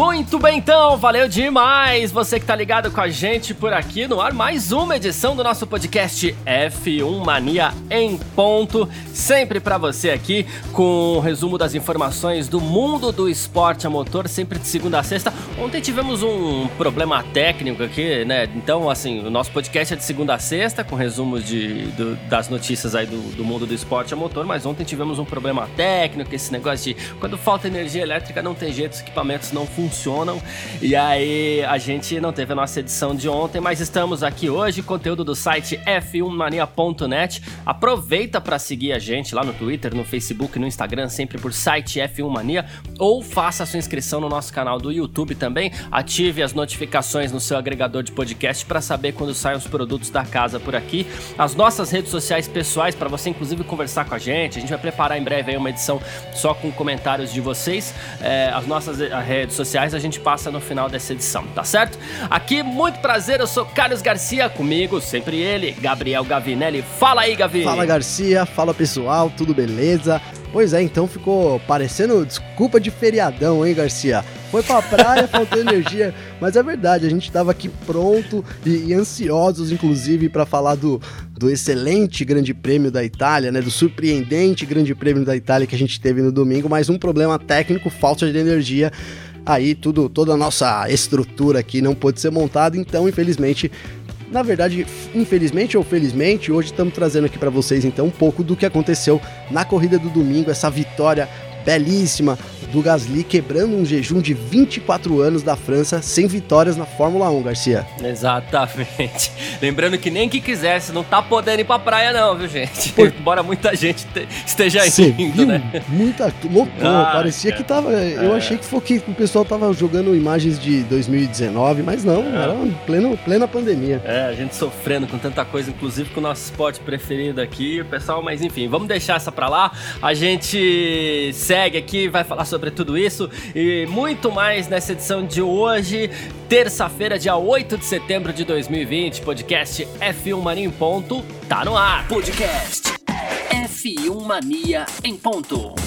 Muito bem, então, valeu demais você que tá ligado com a gente por aqui no ar. Mais uma edição do nosso podcast F1 Mania em ponto. Sempre para você aqui com um resumo das informações do mundo do esporte a motor, sempre de segunda a sexta. Ontem tivemos um problema técnico aqui, né? Então, assim, o nosso podcast é de segunda a sexta, com resumos de, do, das notícias aí do, do mundo do esporte a motor. Mas ontem tivemos um problema técnico, esse negócio de quando falta energia elétrica não tem jeito, os equipamentos não funcionam funcionam. E aí a gente não teve a nossa edição de ontem, mas estamos aqui hoje, conteúdo do site f1mania.net. Aproveita para seguir a gente lá no Twitter, no Facebook, no Instagram, sempre por site F1 Mania, ou faça a sua inscrição no nosso canal do YouTube também. Ative as notificações no seu agregador de podcast para saber quando saem os produtos da casa por aqui. As nossas redes sociais pessoais para você inclusive conversar com a gente. A gente vai preparar em breve uma edição só com comentários de vocês. É, as nossas eh, redes sociais sociais a gente passa no final dessa edição, tá certo? Aqui, muito prazer, eu sou Carlos Garcia, comigo, sempre ele, Gabriel Gavinelli. Fala aí, Gavi! Fala, Garcia, fala pessoal, tudo beleza? Pois é, então ficou parecendo desculpa de feriadão, hein, Garcia? Foi pra praia, faltou energia, mas é verdade, a gente tava aqui pronto e, e ansiosos, inclusive, para falar do, do excelente Grande Prêmio da Itália, né? Do surpreendente Grande Prêmio da Itália que a gente teve no domingo, mas um problema técnico, falta de energia aí tudo, toda a nossa estrutura aqui não pôde ser montada, então infelizmente na verdade, infelizmente ou felizmente, hoje estamos trazendo aqui para vocês então um pouco do que aconteceu na corrida do domingo, essa vitória belíssima do Gasly quebrando um jejum de 24 anos da França sem vitórias na Fórmula 1, Garcia. Exatamente. Lembrando que nem que quisesse, não tá podendo ir pra praia não, viu, gente? Por... Embora muita gente esteja Cê indo, viu? né? Muita, lotou, ah, parecia que tava, eu é. achei que foi que o pessoal tava jogando imagens de 2019, mas não, é. era pleno, plena pandemia. É, a gente sofrendo com tanta coisa, inclusive com o nosso esporte preferido aqui, o pessoal, mas enfim, vamos deixar essa pra lá. A gente segue aqui, vai falar sobre sobre tudo isso e muito mais nessa edição de hoje, terça-feira, dia 8 de setembro de 2020. Podcast F1 Mania em ponto, tá no ar. Podcast F1 Mania em ponto.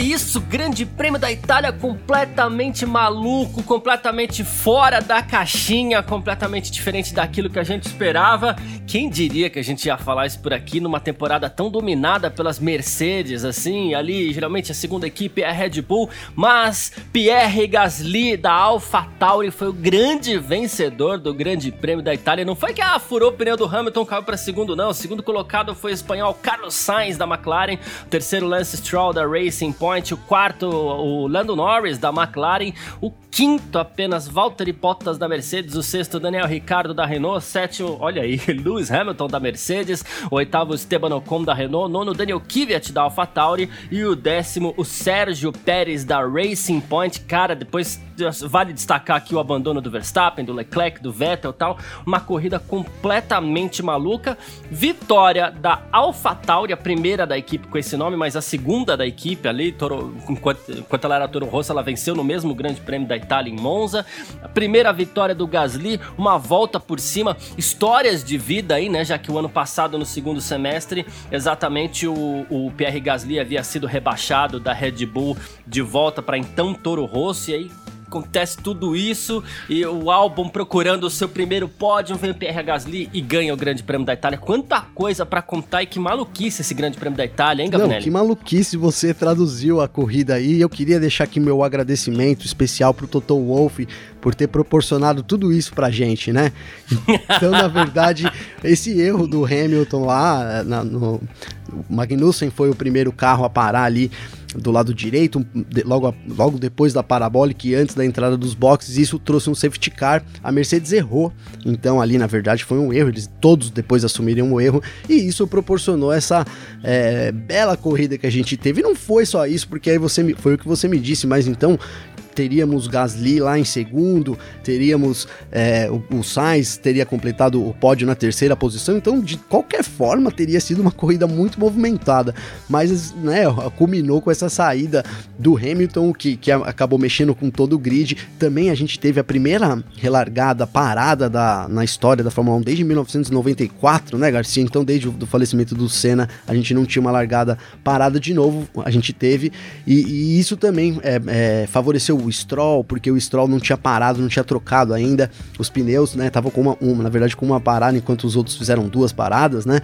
Isso, Grande Prêmio da Itália completamente maluco, completamente fora da caixinha, completamente diferente daquilo que a gente esperava. Quem diria que a gente ia falar isso por aqui numa temporada tão dominada pelas Mercedes, assim, ali geralmente a segunda equipe é a Red Bull, mas Pierre Gasly da AlphaTauri foi o grande vencedor do Grande Prêmio da Itália. Não foi que ah, furou o pneu do Hamilton, caiu para segundo não. O segundo colocado foi o espanhol Carlos Sainz da McLaren, o terceiro Lance Stroll da Racing Point, o quarto, o Lando Norris da McLaren, o quinto apenas Valtteri Bottas da Mercedes, o sexto Daniel Ricciardo da Renault, sétimo, olha aí, Lewis Hamilton da Mercedes, o oitavo Esteban Ocon da Renault, nono Daniel Kvyat da AlphaTauri e o décimo o Sérgio Pérez da Racing Point. Cara, depois vale destacar aqui o abandono do Verstappen, do Leclerc, do Vettel tal, uma corrida completamente maluca. Vitória da AlphaTauri, a primeira da equipe com esse nome, mas a segunda da equipe ali, Toro, enquanto, enquanto ela era Toro Rosso, ela venceu no mesmo Grande Prêmio da Itália em Monza. A primeira vitória do Gasly, uma volta por cima, histórias de vida aí, né, já que o ano passado no segundo semestre, exatamente o, o Pierre Gasly havia sido rebaixado da Red Bull de volta para então Toro Rosso e aí acontece tudo isso e o álbum procurando o seu primeiro pódio, vem o Pierre Gasly e ganha o Grande Prêmio da Itália. Quanta coisa para contar e que maluquice esse Grande Prêmio da Itália, hein, Gabriel? Que maluquice você traduziu a corrida aí. Eu queria deixar aqui meu agradecimento especial pro Toto Wolff por ter proporcionado tudo isso pra gente, né? Então, na verdade, esse erro do Hamilton lá, na, no, o Magnussen foi o primeiro carro a parar ali do lado direito, logo, logo depois da parabólica e antes da entrada dos boxes, isso trouxe um safety car. A Mercedes errou, então ali na verdade foi um erro, eles todos depois assumiram o erro e isso proporcionou essa é, bela corrida que a gente teve. E não foi só isso, porque aí você foi o que você me disse, mas então teríamos Gasly lá em segundo, teríamos é, o, o Sainz teria completado o pódio na terceira posição, então de qualquer forma teria sido uma corrida muito movimentada, mas né, culminou com essa saída do Hamilton que, que acabou mexendo com todo o grid. Também a gente teve a primeira relargada parada da, na história da Fórmula 1 desde 1994, né, Garcia? Então desde o falecimento do Senna a gente não tinha uma largada parada de novo, a gente teve e, e isso também é, é, favoreceu o Stroll, porque o Stroll não tinha parado, não tinha trocado ainda os pneus, né? Tava com uma, uma, na verdade, com uma parada, enquanto os outros fizeram duas paradas, né?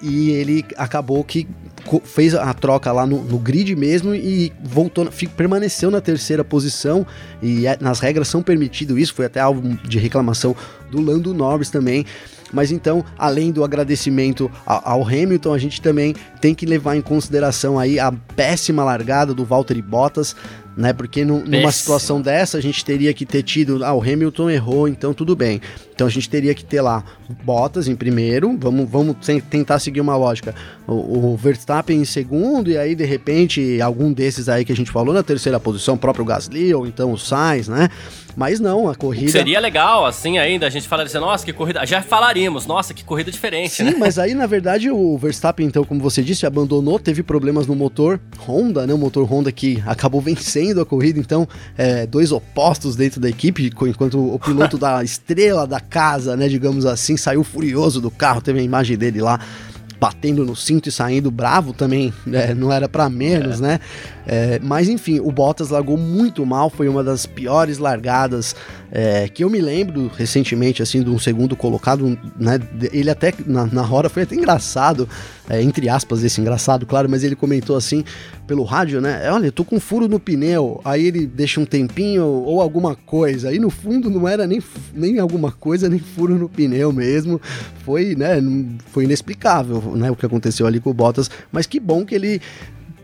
E ele acabou que fez a troca lá no, no grid mesmo e voltou, permaneceu na terceira posição. E é, nas regras são permitido isso, foi até alvo de reclamação do Lando Norris também. Mas então, além do agradecimento ao Hamilton, a gente também tem que levar em consideração aí a péssima largada do Valtteri Bottas, né? Porque no, numa situação dessa a gente teria que ter tido, ah, o Hamilton errou, então tudo bem. Então a gente teria que ter lá Bottas em primeiro, vamos, vamos tentar seguir uma lógica. O, o, Verstappen em segundo, e aí de repente algum desses aí que a gente falou na terceira posição, o próprio Gasly, ou então o Sainz, né? Mas não, a corrida. Seria legal, assim, ainda, a gente falaria assim, nossa, que corrida. Já falaríamos, nossa, que corrida diferente. Sim, né? mas aí, na verdade, o Verstappen, então, como você disse, abandonou, teve problemas no motor Honda, né? O motor Honda que acabou vencendo a corrida, então, é, dois opostos dentro da equipe, enquanto o piloto da estrela da casa, né, digamos assim, saiu furioso do carro, teve a imagem dele lá batendo no cinto e saindo bravo também, né? não era para menos, é. né? É, mas enfim, o Bottas largou muito mal, foi uma das piores largadas é, que eu me lembro recentemente, assim, de um segundo colocado, né? Ele até, na, na hora, foi até engraçado, é, entre aspas, esse engraçado, claro, mas ele comentou assim, pelo rádio, né? Olha, eu tô com furo no pneu, aí ele deixa um tempinho ou alguma coisa, aí no fundo não era nem, nem alguma coisa, nem furo no pneu mesmo, foi, né? Foi inexplicável, né? O que aconteceu ali com o Bottas, mas que bom que ele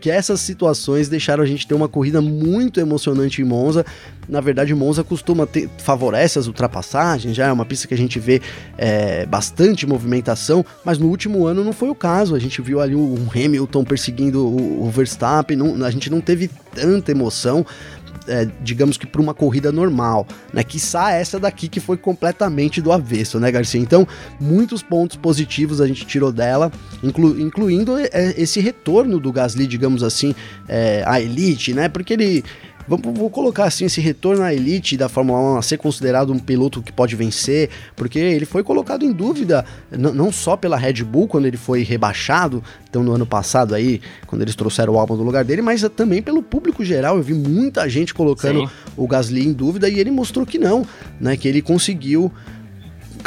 que essas situações deixaram a gente ter uma corrida muito emocionante em Monza. Na verdade, Monza costuma ter, favorece as ultrapassagens, já é uma pista que a gente vê é, bastante movimentação, mas no último ano não foi o caso. A gente viu ali o Hamilton perseguindo o, o Verstappen, não, a gente não teve tanta emoção é, digamos que para uma corrida normal, né? Quiçá essa daqui que foi completamente do avesso, né, Garcia? Então, muitos pontos positivos a gente tirou dela, inclu incluindo é, esse retorno do Gasly, digamos assim, é, à elite, né? Porque ele Vamos, vou colocar assim esse retorno à elite da Fórmula 1 a ser considerado um piloto que pode vencer, porque ele foi colocado em dúvida não só pela Red Bull quando ele foi rebaixado, então no ano passado aí, quando eles trouxeram o álbum do lugar dele, mas também pelo público geral. Eu vi muita gente colocando Sim. o Gasly em dúvida e ele mostrou que não, né, que ele conseguiu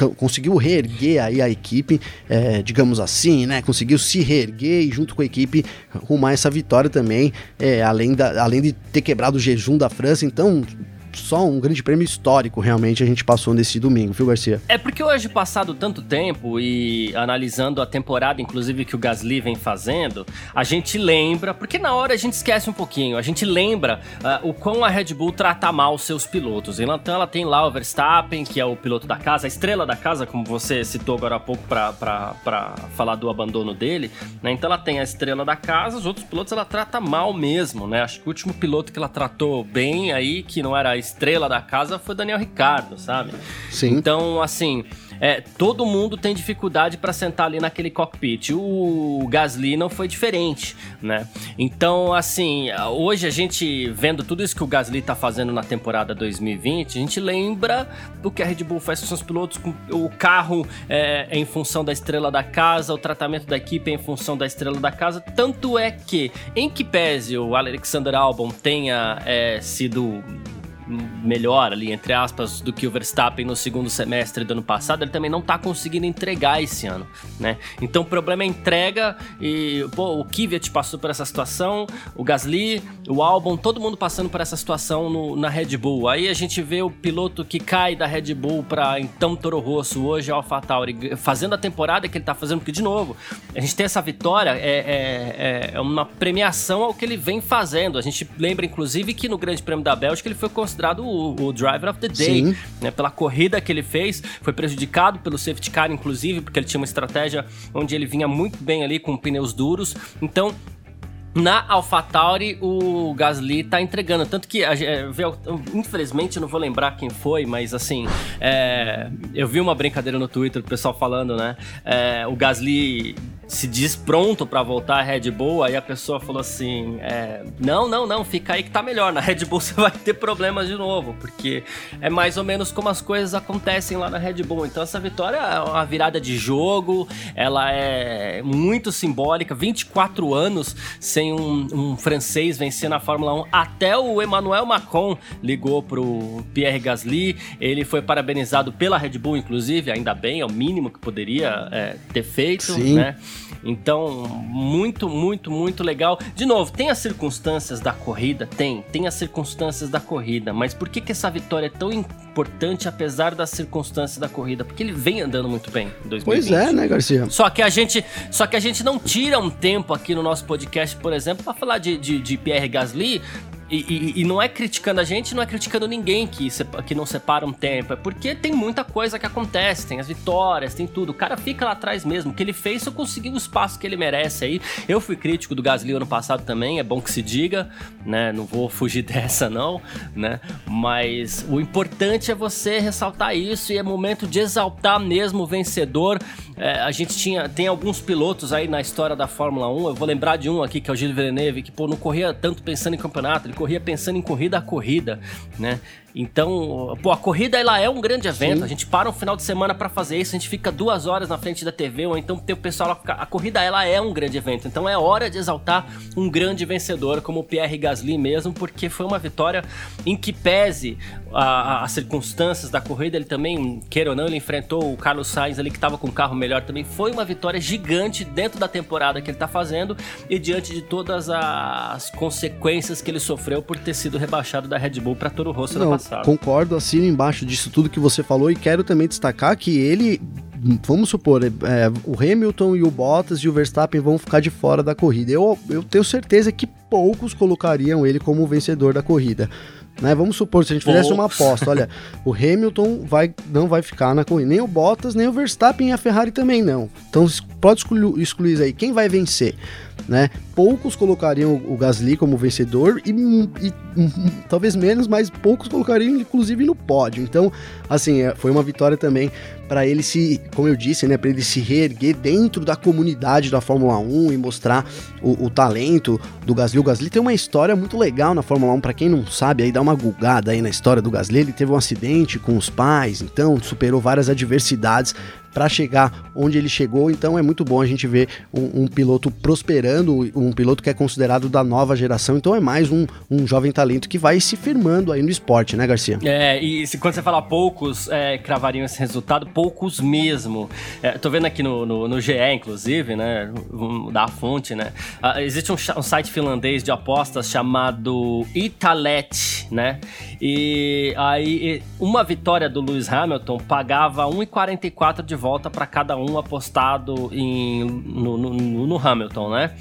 conseguiu reerguer aí a equipe, é, digamos assim, né? Conseguiu se reerguer e junto com a equipe rumar essa vitória também, é, além, da, além de ter quebrado o jejum da França. Então, só um grande prêmio histórico realmente a gente passou nesse domingo, viu, Garcia? É porque hoje, passado tanto tempo e analisando a temporada, inclusive, que o Gasly vem fazendo, a gente lembra, porque na hora a gente esquece um pouquinho, a gente lembra uh, o quão a Red Bull trata mal os seus pilotos. Então ela tem lá o Verstappen, que é o piloto da casa, a estrela da casa, como você citou agora há pouco para falar do abandono dele, né? Então ela tem a estrela da casa, os outros pilotos ela trata mal mesmo, né? Acho que o último piloto que ela tratou bem aí, que não era estrela da casa foi Daniel Ricardo, sabe? Sim. Então, assim, é, todo mundo tem dificuldade para sentar ali naquele cockpit. O Gasly não foi diferente, né? Então, assim, hoje a gente vendo tudo isso que o Gasly tá fazendo na temporada 2020, a gente lembra do que a Red Bull faz com seus pilotos, com o carro é, em função da estrela da casa, o tratamento da equipe é em função da estrela da casa. Tanto é que, em que pese o Alexander Albon tenha é, sido melhor ali, entre aspas, do que o Verstappen no segundo semestre do ano passado, ele também não tá conseguindo entregar esse ano, né? Então o problema é entrega e, pô, o Kvyat passou por essa situação, o Gasly, o Albon, todo mundo passando por essa situação no, na Red Bull. Aí a gente vê o piloto que cai da Red Bull para então Toro Rosso, hoje AlphaTauri, fazendo a temporada que ele tá fazendo, porque de novo, a gente tem essa vitória, é, é, é uma premiação ao que ele vem fazendo. A gente lembra, inclusive, que no Grande Prêmio da Bélgica ele foi o, o Driver of the Day, né, pela corrida que ele fez, foi prejudicado pelo safety car, inclusive, porque ele tinha uma estratégia onde ele vinha muito bem ali com pneus duros. Então, na AlphaTauri, o Gasly tá entregando. Tanto que, é, infelizmente, eu não vou lembrar quem foi, mas assim, é, eu vi uma brincadeira no Twitter, o pessoal falando, né? É, o Gasly se diz pronto para voltar à Red Bull, aí a pessoa falou assim: é, não, não, não, fica aí que tá melhor. Na Red Bull você vai ter problemas de novo, porque é mais ou menos como as coisas acontecem lá na Red Bull. Então essa vitória é uma virada de jogo, ela é muito simbólica. 24 anos sem um, um francês vencer na Fórmula 1. Até o Emmanuel Macron ligou pro Pierre Gasly, ele foi parabenizado pela Red Bull, inclusive, ainda bem, é o mínimo que poderia é, ter feito, Sim. né? Então, muito, muito, muito legal. De novo, tem as circunstâncias da corrida? Tem, tem as circunstâncias da corrida, mas por que, que essa vitória é tão importante apesar das circunstâncias da corrida? Porque ele vem andando muito bem em 2020. Pois é, né, Garcia? Só que a gente, só que a gente não tira um tempo aqui no nosso podcast, por exemplo, para falar de, de, de Pierre Gasly, e, e, e, não é criticando a gente, não é criticando ninguém que, que não separa um tempo. É porque tem muita coisa que acontece, tem as vitórias, tem tudo. O cara fica lá atrás mesmo. O que ele fez, eu consegui o espaço que ele merece aí. Eu fui crítico do Gasly ano passado também, é bom que se diga, né? Não vou fugir dessa, não, né? Mas o importante é você ressaltar isso e é momento de exaltar mesmo o vencedor. É, a gente tinha, tem alguns pilotos aí na história da Fórmula 1. Eu vou lembrar de um aqui que é o Gilles Villeneuve, que pô, não corria tanto pensando em campeonato, ele corria pensando em corrida a corrida, né? Então, pô, a corrida ela é um grande evento. Sim. A gente para um final de semana para fazer isso, a gente fica duas horas na frente da TV, ou então tem o pessoal lá. A corrida ela é um grande evento. Então é hora de exaltar um grande vencedor como o Pierre Gasly mesmo, porque foi uma vitória em que pese as circunstâncias da corrida, ele também, queira ou não, ele enfrentou o Carlos Sainz ali que estava com o carro melhor também. Foi uma vitória gigante dentro da temporada que ele tá fazendo e diante de todas as consequências que ele sofreu por ter sido rebaixado da Red Bull para Toro Rosso no passado. Concordo, assino embaixo disso tudo que você falou e quero também destacar que ele vamos supor, é, o Hamilton e o Bottas e o Verstappen vão ficar de fora da corrida. Eu, eu tenho certeza que poucos colocariam ele como vencedor da corrida. Né? Vamos supor, se a gente fizesse uma aposta, olha, o Hamilton vai, não vai ficar na corrida, nem o Bottas, nem o Verstappen e a Ferrari também não. Então pode excluir, excluir aí, quem vai vencer? Né? Poucos colocariam o Gasly como vencedor e, e, talvez menos, mas poucos colocariam inclusive no pódio. Então, assim, é, foi uma vitória também para ele se, como eu disse, né, para ele se reerguer dentro da comunidade da Fórmula 1 e mostrar o, o, talento do Gasly. O Gasly tem uma história muito legal na Fórmula 1, para quem não sabe, aí dá uma gulgada aí na história do Gasly. Ele teve um acidente com os pais, então superou várias adversidades para chegar onde ele chegou. Então é muito bom a gente ver um, um, piloto prosperando, um piloto que é considerado da nova geração. Então é mais um, um jovem talento que vai se firmando aí no esporte, né, Garcia? É, e se, quando você fala poucos é, cravariam esse resultado, poucos mesmo. É, tô vendo aqui no, no, no GE, inclusive, né, da fonte, né, uh, existe um, um, site finlandês de apostas chamado Italet, né, e aí uma vitória do Lewis Hamilton pagava 1,44 de volta para cada um apostado em, no, no, no Hamilton, né?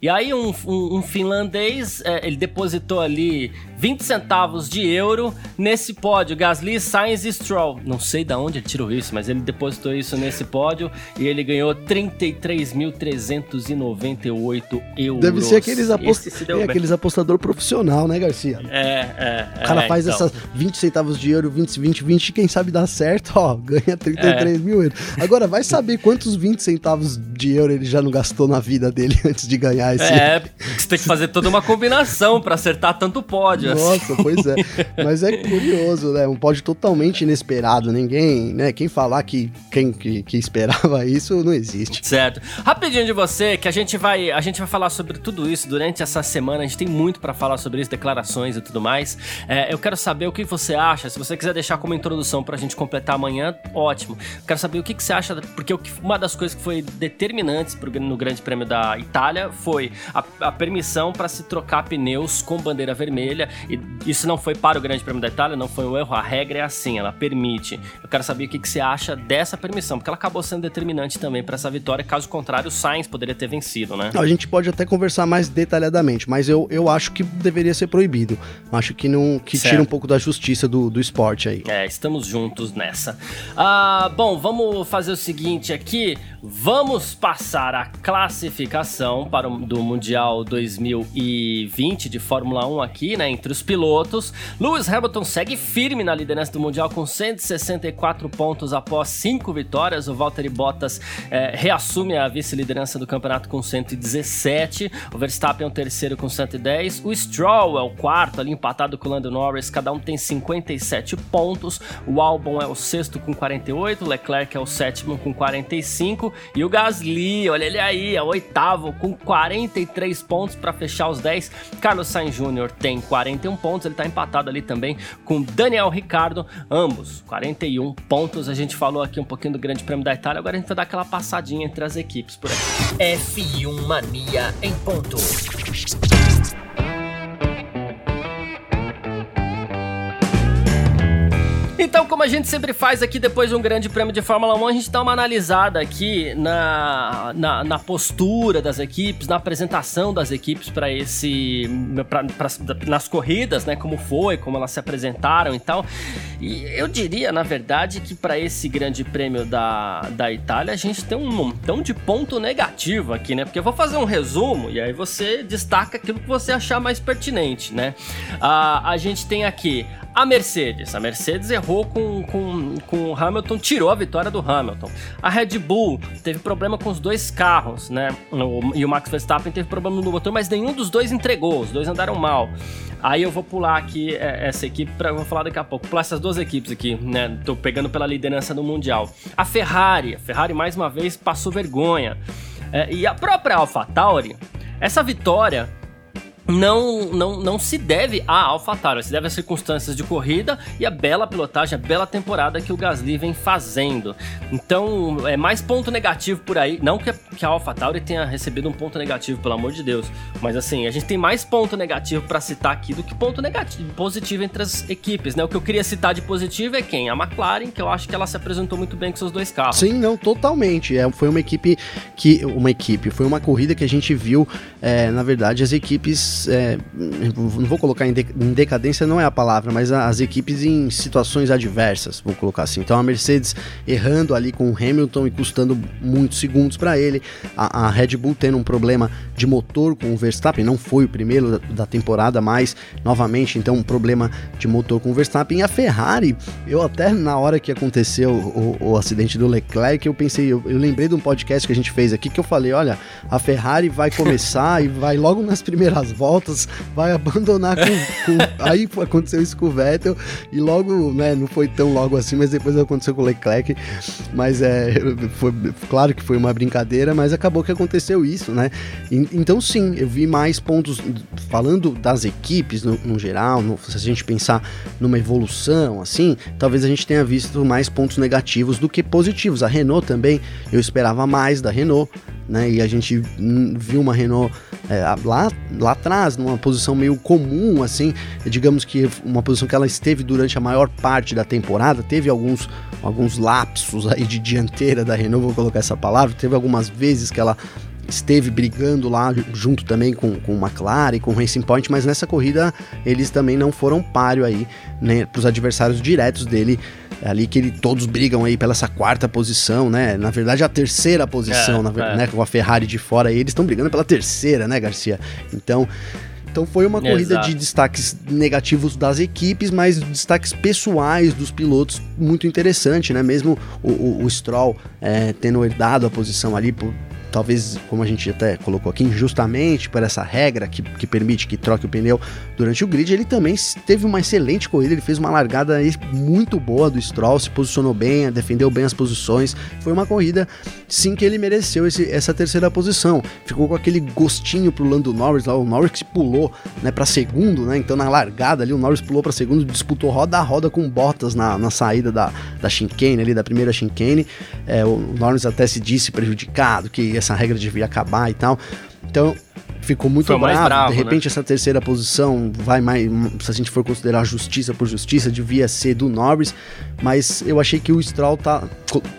E aí um, um, um finlandês, é, ele depositou ali 20 centavos de euro nesse pódio. Gasly, Sainz e Stroll. Não sei de onde ele tirou isso, mas ele depositou isso nesse pódio e ele ganhou 33.398 euros. Deve ser aqueles, apost... é, aqueles apostador profissional, né, Garcia? É, é. O cara é, faz então. essas 20 centavos de euro, 20, 20, 20, quem sabe dá certo, ó, ganha 33 é. mil euros. Agora, vai saber quantos 20 centavos de euro ele já não gastou na vida dele antes de ganhar esse. É, você tem que fazer toda uma combinação para acertar tanto pódio. Nossa, pois é. Mas é curioso, né? Um pódio totalmente inesperado. Ninguém, né? Quem falar que quem que, que, esperava isso não existe. Certo. Rapidinho de você, que a gente vai, a gente vai falar sobre tudo isso durante essa semana. A gente tem muito para falar sobre isso, declarações e tudo mais. É, eu quero saber o que você acha. Se você quiser deixar como introdução pra gente completar amanhã, ótimo. Eu quero saber o que, que você acha, porque uma das coisas que foi determinantes pro, no Grande Prêmio da Itália foi a, a permissão para se trocar pneus com bandeira vermelha e isso não foi para o Grande Prêmio da Itália, não foi um erro. A regra é assim, ela permite. Eu quero saber o que, que você acha dessa permissão, porque ela acabou sendo determinante também para essa vitória. Caso contrário, o Sainz poderia ter vencido, né? A gente pode até conversar mais detalhadamente, mas eu, eu acho que deveria ser proibido. Acho que não que tira um pouco da justiça do, do esporte aí. É, estamos juntos nessa. Ah, bom, vamos fazer o seguinte aqui. Vamos passar a classificação para o, do Mundial 2020 de Fórmula 1 aqui, né, entre os pilotos. Lewis Hamilton segue firme na liderança do Mundial com 164 pontos após 5 vitórias. O Valtteri Bottas é, reassume a vice-liderança do campeonato com 117. O Verstappen é o terceiro com 110. O Stroll é o quarto ali empatado com o Lando Norris. Cada um tem 57 pontos. O Albon é o sexto com 48. O Leclerc é o sétimo com 45. E o Gasly, olha ele aí, é o oitavo com 43 pontos para fechar os 10. Carlos Sainz Jr. tem 41 pontos, ele está empatado ali também com Daniel Ricardo, ambos 41 pontos. A gente falou aqui um pouquinho do Grande Prêmio da Itália, agora a gente vai dar aquela passadinha entre as equipes por aqui. F1 Mania em ponto. Então, como a gente sempre faz aqui depois de um grande prêmio de Fórmula 1, a gente dá uma analisada aqui na, na, na postura das equipes, na apresentação das equipes para esse. Pra, pra, nas corridas, né? Como foi, como elas se apresentaram e tal. E eu diria, na verdade, que para esse grande prêmio da, da Itália, a gente tem um montão de ponto negativo aqui, né? Porque eu vou fazer um resumo e aí você destaca aquilo que você achar mais pertinente, né? Ah, a gente tem aqui a Mercedes. A Mercedes errou com, com, com o Hamilton, tirou a vitória do Hamilton. A Red Bull teve problema com os dois carros, né? O, e o Max Verstappen teve problema no motor, mas nenhum dos dois entregou, os dois andaram mal. Aí eu vou pular aqui é, essa equipe para vou falar daqui a pouco. Pular essas duas equipes aqui, né? Tô pegando pela liderança do mundial. A Ferrari, a Ferrari mais uma vez passou vergonha. É, e a própria AlphaTauri, essa vitória não, não, não se deve a AlphaTauri, se deve às circunstâncias de corrida e a bela pilotagem, a bela temporada que o Gasly vem fazendo. Então, é mais ponto negativo por aí. Não que que a AlphaTauri tenha recebido um ponto negativo, pelo amor de Deus. Mas assim, a gente tem mais ponto negativo para citar aqui do que ponto negativo, positivo entre as equipes, né? O que eu queria citar de positivo é quem? A McLaren, que eu acho que ela se apresentou muito bem com seus dois carros. Sim, não, totalmente. É, foi uma equipe que. Uma equipe, foi uma corrida que a gente viu, é, na verdade, as equipes é, não vou colocar em, de, em, decadência, não é a palavra, mas as equipes em situações adversas, vou colocar assim. Então a Mercedes errando ali com o Hamilton e custando muitos segundos para ele, a, a, Red Bull tendo um problema de motor com o Verstappen, não foi o primeiro da, da temporada, mas novamente, então um problema de motor com o Verstappen. E a Ferrari, eu até na hora que aconteceu o, o, o acidente do Leclerc, eu pensei, eu, eu lembrei de um podcast que a gente fez aqui que eu falei: olha, a Ferrari vai começar e vai logo nas primeiras voltas voltas, vai abandonar com, com... Aí aconteceu isso com o Vettel e logo, né, não foi tão logo assim, mas depois aconteceu com o Leclerc. Mas é, foi claro que foi uma brincadeira, mas acabou que aconteceu isso, né? E, então sim, eu vi mais pontos falando das equipes no, no geral, no, se a gente pensar numa evolução assim, talvez a gente tenha visto mais pontos negativos do que positivos. A Renault também, eu esperava mais da Renault, né? E a gente viu uma Renault é, lá, lá atrás, numa posição meio comum, assim, digamos que uma posição que ela esteve durante a maior parte da temporada, teve alguns, alguns lapsos aí de dianteira da Renault, vou colocar essa palavra, teve algumas vezes que ela esteve brigando lá junto também com, com o McLaren e com o Racing Point, mas nessa corrida eles também não foram páreo aí, né, para os adversários diretos dele, ali que ele, todos brigam aí pela essa quarta posição, né, na verdade a terceira posição, é, na, é. né, com a Ferrari de fora aí, eles estão brigando pela terceira, né, Garcia? Então, então foi uma corrida Exato. de destaques negativos das equipes, mas destaques pessoais dos pilotos muito interessante, né? Mesmo o, o, o Stroll é, tendo herdado a posição ali por, talvez, como a gente até colocou aqui, injustamente por essa regra que, que permite que troque o pneu durante o grid, ele também teve uma excelente corrida, ele fez uma largada muito boa do Stroll, se posicionou bem, defendeu bem as posições, foi uma corrida sim que ele mereceu esse, essa terceira posição, ficou com aquele gostinho pro Lando Norris lá, o Norris que pulou né, para segundo, né, então na largada ali o Norris pulou para segundo, disputou roda a roda com Bottas na, na saída da, da chicane ali, da primeira chicane, é, o Norris até se disse prejudicado, que essa regra devia acabar e tal. Então, ficou muito Foi bravo. bravo, De né? repente, essa terceira posição vai mais. Se a gente for considerar justiça por justiça, devia ser do Norris. Mas eu achei que o Stroll tá.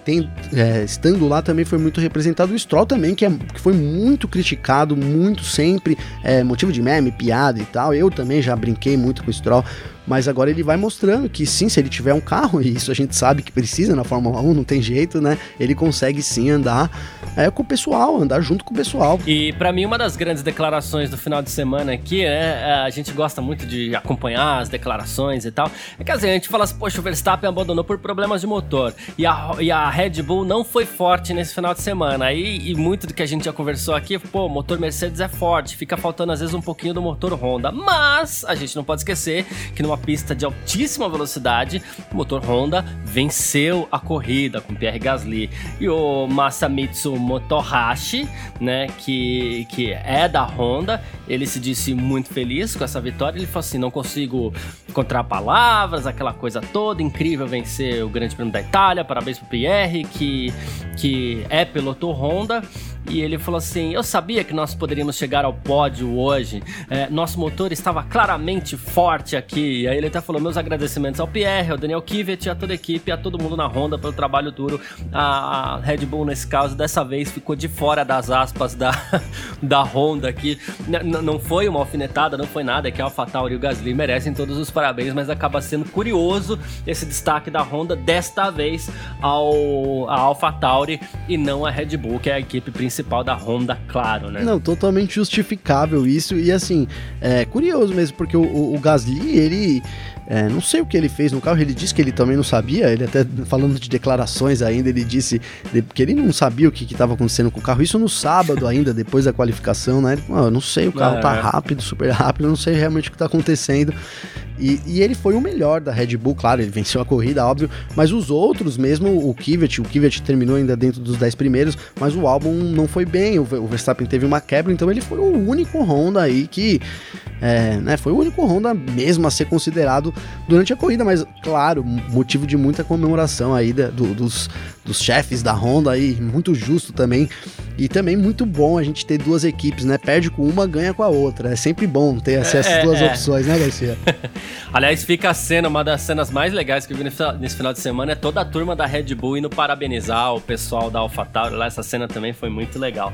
Tem, é, estando lá também foi muito representado. O Stroll também, que, é, que foi muito criticado, muito sempre. é, motivo de meme, piada e tal. Eu também já brinquei muito com o Stroll. Mas agora ele vai mostrando que sim, se ele tiver um carro, e isso a gente sabe que precisa na Fórmula 1, não tem jeito, né? Ele consegue sim andar é, com o pessoal, andar junto com o pessoal. E pra mim, uma das grandes declarações do final de semana aqui, né? A gente gosta muito de acompanhar as declarações e tal. É que assim, a gente fala assim, poxa, o Verstappen abandonou por problemas de motor. E a, e a Red Bull não foi forte nesse final de semana. E, e muito do que a gente já conversou aqui, pô, o motor Mercedes é forte, fica faltando às vezes um pouquinho do motor Honda. Mas a gente não pode esquecer que numa pista de altíssima velocidade, o motor Honda venceu a corrida com Pierre Gasly. E o Masamitsu Motohashi, né, que, que é da Honda, ele se disse muito feliz com essa vitória. Ele falou assim: não consigo encontrar palavras, aquela coisa toda, incrível vencer o Grande Prêmio da Itália, parabéns pro Pierre, que, que é piloto Honda. E ele falou assim: Eu sabia que nós poderíamos chegar ao pódio hoje. É, nosso motor estava claramente forte aqui. E aí ele até falou: Meus agradecimentos ao Pierre, ao Daniel Kivet, a toda a equipe, a todo mundo na Honda pelo trabalho duro. A, Red Bull, nesse caso, dessa vez ficou de fora das aspas da, da Honda aqui. N- não foi uma alfinetada, não foi nada. É que a AlphaTauri e o Gasly merecem todos os parabéns, mas acaba sendo curioso esse destaque da Honda desta vez ao a AlphaTauri e não a Red Bull, que é a equipe principal da Honda, claro, né? Não, totalmente justificável isso. E assim, é curioso mesmo, porque o, o- o Gasly, ele. é, não sei o que ele fez no carro, ele disse que ele também não sabia. Ele até falando de declarações ainda, ele disse que ele não sabia o que estava acontecendo com o carro. Isso no sábado ainda, depois da qualificação, né? Ele falou, "Ah, eu não sei, o carro É. tá rápido, super rápido, eu não sei realmente o que tá acontecendo. E, e ele foi o melhor da Red Bull, claro, ele venceu a corrida, óbvio, mas os outros, mesmo o Kvyat, o Kvyat terminou ainda dentro dos 10 primeiros, mas o álbum não foi bem, o o Verstappen teve uma quebra, então ele foi o único Honda aí que, é, né, foi o único Honda mesmo a ser considerado durante a corrida, mas claro, motivo de muita comemoração aí da- do- dos, dos chefes da Honda aí, muito justo também, e também muito bom a gente ter duas equipes, né, perde com uma, ganha com a outra, é sempre bom ter essas É, duas é. opções, né, Garcia? Aliás, fica a cena, uma das cenas mais legais que eu vi nesse final- nesse final de semana é toda a turma da Red Bull indo parabenizar o pessoal da AlphaTauri lá. Essa cena também foi muito legal.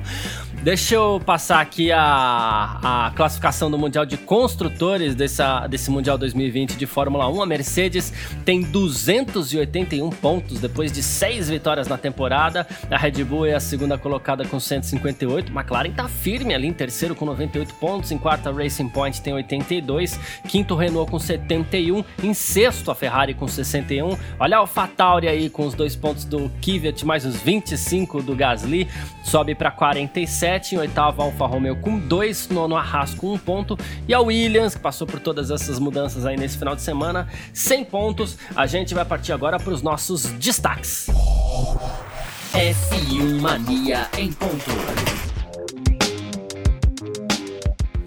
Deixa eu passar aqui a, a classificação do Mundial de Construtores dessa, desse Mundial 2020 de Fórmula 1. A Mercedes tem 281 pontos depois de seis vitórias na temporada. A Red Bull é a segunda colocada com 158. McLaren tá firme ali em terceiro com 98 pontos. Em quarta, a Racing Point tem 82. Quinto, Renault com 71. Em sexto, a Ferrari com 61. Olha o Fatauri aí com os dois pontos do Kvyat, mais os 25 do Gasly. Sobe para 47. Em oitavo, a Alfa Romeo com 2. Nono, a Haas com 1 um ponto. E a Williams, que passou por todas essas mudanças aí nesse final de semana, 100 pontos. A gente vai partir agora para os nossos destaques. F1 Mania em ponto.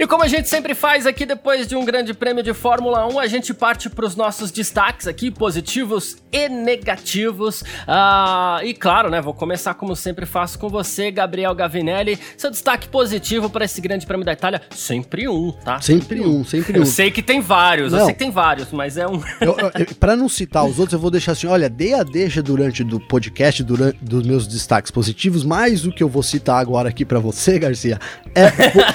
E como a gente sempre faz aqui depois de um grande prêmio de Fórmula 1, a gente parte para os nossos destaques aqui, positivos e negativos. Ah, e claro, né, vou começar como sempre faço com você, Gabriel Gavinelli. Seu destaque positivo para esse grande prêmio da Itália, sempre um, tá? Sempre um, sempre um. Eu sei que tem vários, eu Não. sei que tem vários, mas é um... Eu, eu, eu- pra não citar os outros, eu vou deixar assim: olha, dei a deixa durante do podcast, durante dos meus destaques positivos, mas o que eu vou citar agora aqui pra você, Garcia, é,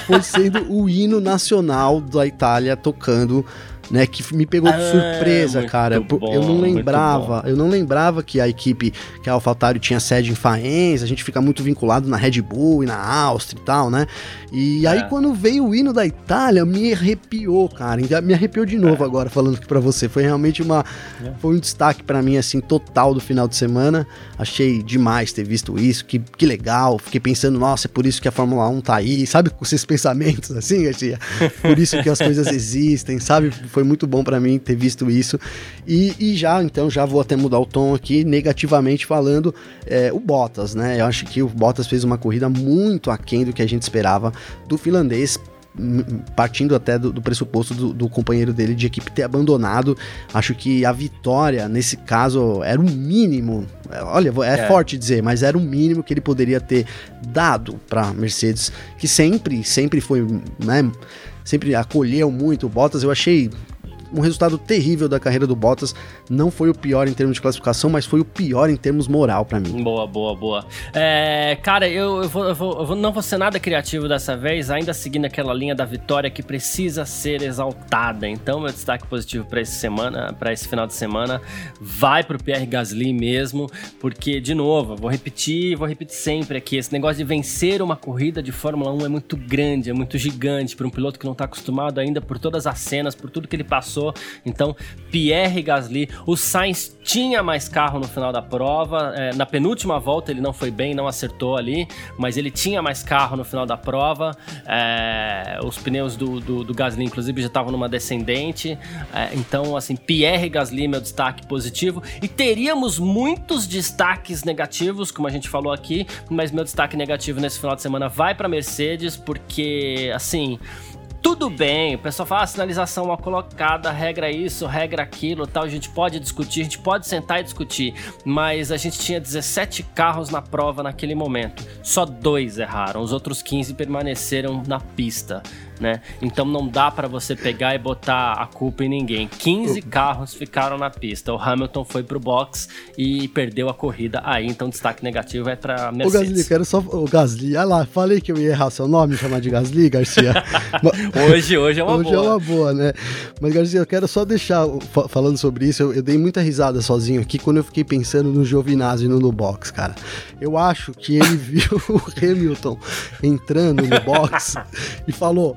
foi sendo o hino nacional da Itália tocando. Né, que me pegou de Ah, surpresa, cara. bom, eu não lembrava, eu não lembrava que a equipe, que a AlphaTauri tinha sede em Faenza, a gente fica muito vinculado na Red Bull e na Áustria e tal, né? E aí É. quando veio o hino da Itália, me arrepiou, cara. Ainda Me arrepiou de novo agora falando aqui pra você. Foi realmente uma foi um destaque pra mim assim total do final de semana. Achei demais ter visto isso. Que, que legal. Fiquei pensando, nossa, é por isso que a Fórmula 1 tá aí, sabe? Com esses pensamentos assim, Garcia. Por isso que as coisas existem, sabe? Foi muito bom pra mim ter visto isso. E, e já, então, já vou até mudar o tom aqui, negativamente falando, é, o Bottas, né? Eu acho que o Bottas fez uma corrida muito aquém do que a gente esperava do finlandês. partindo até do, do pressuposto do, do, companheiro dele de equipe ter abandonado. Acho que a vitória, nesse caso, era o mínimo. Olha, é, é. forte dizer, mas era o mínimo que ele poderia ter dado para Mercedes, que sempre, sempre foi, né? Sempre acolheu muito o Bottas. Eu achei um resultado terrível da carreira do Bottas. Não foi o pior em termos de classificação, mas foi o pior em termos moral para mim. Boa, boa, boa. É, cara, eu, eu, vou, eu, vou, não vou ser nada criativo dessa vez, ainda seguindo aquela linha da vitória que precisa ser exaltada. Então, meu destaque positivo para essa semana, para esse final de semana, vai pro Pierre Gasly mesmo, porque de novo, vou repetir, vou repetir sempre aqui, esse negócio de vencer uma corrida de Fórmula 1 é muito grande, é muito gigante para um piloto que não tá acostumado ainda por todas as cenas, por tudo que ele passou passou. Então, Pierre Gasly, o Sainz tinha mais carro no final da prova. É, na penúltima volta ele não foi bem, não acertou ali, mas ele tinha mais carro no final da prova. É, os pneus do, do, do, Gasly, inclusive, já estavam numa descendente. É, então, assim, Pierre Gasly, meu destaque positivo. E teríamos muitos destaques negativos, como a gente falou aqui, mas meu destaque negativo nesse final de semana vai para Mercedes, porque, assim tudo bem, o pessoal fala, ah, sinalização mal colocada, regra isso, regra aquilo, tal, a gente pode discutir, a gente pode sentar e discutir, mas a gente tinha 17 carros na prova naquele momento, só dois erraram, os outros 15 permaneceram na pista né? Então não dá para você pegar e botar a culpa em ninguém. 15 carros ficaram na pista. O Hamilton foi pro box e perdeu a corrida aí, então destaque negativo é para Mercedes. O Gasly, quero só o Gasly. Ah lá, falei que eu ia errar seu nome, chamar de Gasly, Garcia. hoje, hoje é uma hoje boa. Hoje é uma boa, né? Mas Garcia, eu quero só deixar falando sobre isso, eu, eu, dei muita risada sozinho aqui quando eu fiquei pensando no Giovinazzi no, no box, cara. Eu acho que ele viu o Hamilton entrando no box e falou: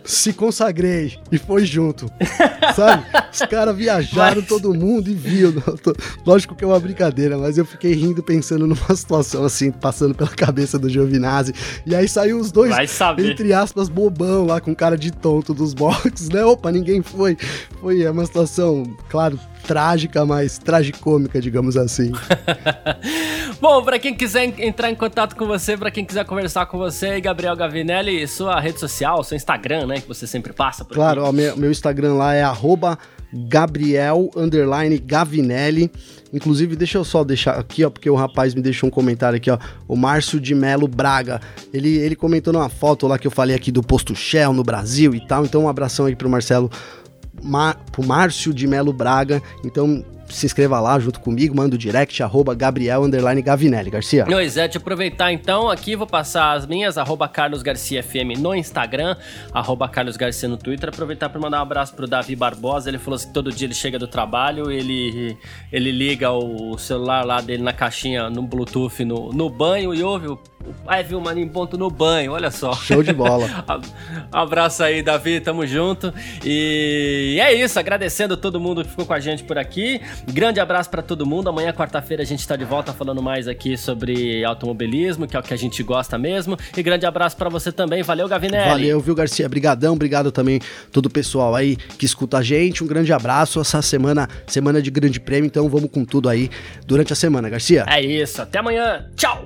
se consagrei e foi junto. Sabe? Os caras viajaram mas... todo mundo e viu. Lógico que é uma brincadeira, mas eu fiquei rindo pensando numa situação assim, passando pela cabeça do Giovinazzi. E aí saiu os dois, entre aspas, bobão lá com cara de tonto dos boxes, né? Opa, ninguém foi. Foi é uma situação, claro, trágica, mas tragicômica, digamos assim. Bom, para quem quiser entrar em contato com você, para quem quiser conversar com você, Gabriel Gavinelli, sua rede social, seu Instagram, né, que você sempre passa por Claro, ó, meu, meu Instagram lá é arroba Gabriel Gavinelli. Inclusive, deixa eu só deixar aqui, ó, porque o rapaz me deixou um comentário aqui, ó. O Márcio de Melo Braga. Ele, ele comentou numa foto lá que eu falei aqui do posto Shell no Brasil e tal. Então, um abração aí pro Marcelo Mar, pro Márcio de Melo Braga. Então, se inscreva lá junto comigo, manda o direct, arroba Gabriel Gavinelli. Garcia. Pois é, te aproveitar então aqui, vou passar as minhas, arroba Carlos Garcia FM no Instagram, arroba Carlos Garcia no Twitter. Aproveitar para mandar um abraço pro Davi Barbosa. Ele falou assim que todo dia ele chega do trabalho, ele, ele liga o celular lá dele na caixinha, no Bluetooth, no, no banho e ouve o Vai ver o Maninho Ponto no banho, olha só. Show de bola. Abraço aí, Davi, tamo junto. E é isso, agradecendo todo mundo que ficou com a gente por aqui. Grande abraço para todo mundo. Amanhã, quarta-feira, a gente tá de volta falando mais aqui sobre automobilismo, que é o que a gente gosta mesmo. E grande abraço para você também. Valeu, Gavinelli. Valeu, viu, Garcia? Brigadão, obrigado também todo o pessoal aí que escuta a gente. Um grande abraço. Essa semana, semana de grande prêmio, então vamos com tudo aí durante a semana, Garcia. É isso, até amanhã. Tchau.